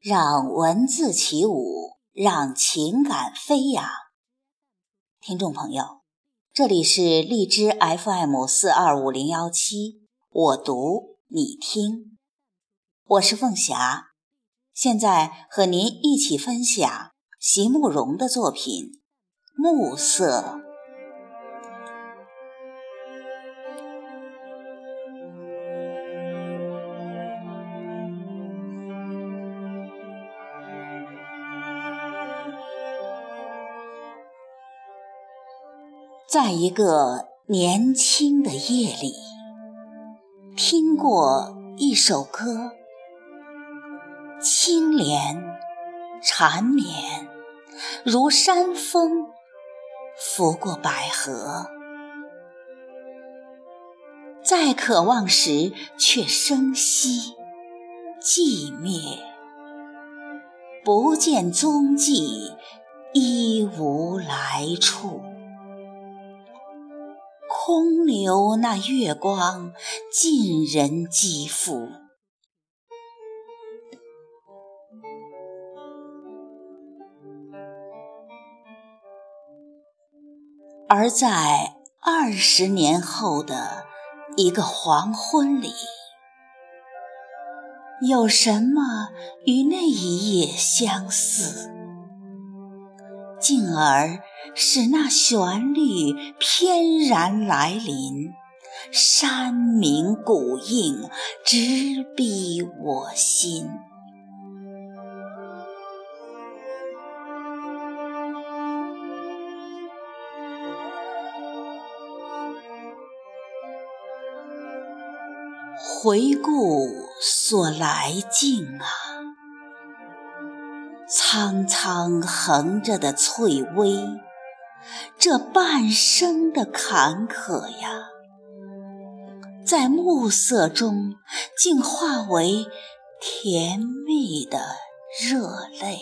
让文字起舞，让情感飞扬。听众朋友，这里是荔枝 FM 四二五零幺七，我读你听，我是凤霞，现在和您一起分享席慕容的作品《暮色》。在一个年轻的夜里，听过一首歌，清莲缠绵，如山风拂过百合。再渴望时，却生息寂灭，不见踪迹，一无来处。留那月光，尽人肌肤。而在二十年后的一个黄昏里，有什么与那一夜相似？进而使那旋律翩然来临，山鸣谷应，直逼我心。回顾所来径啊！苍苍横着的翠微，这半生的坎坷呀，在暮色中竟化为甜蜜的热泪。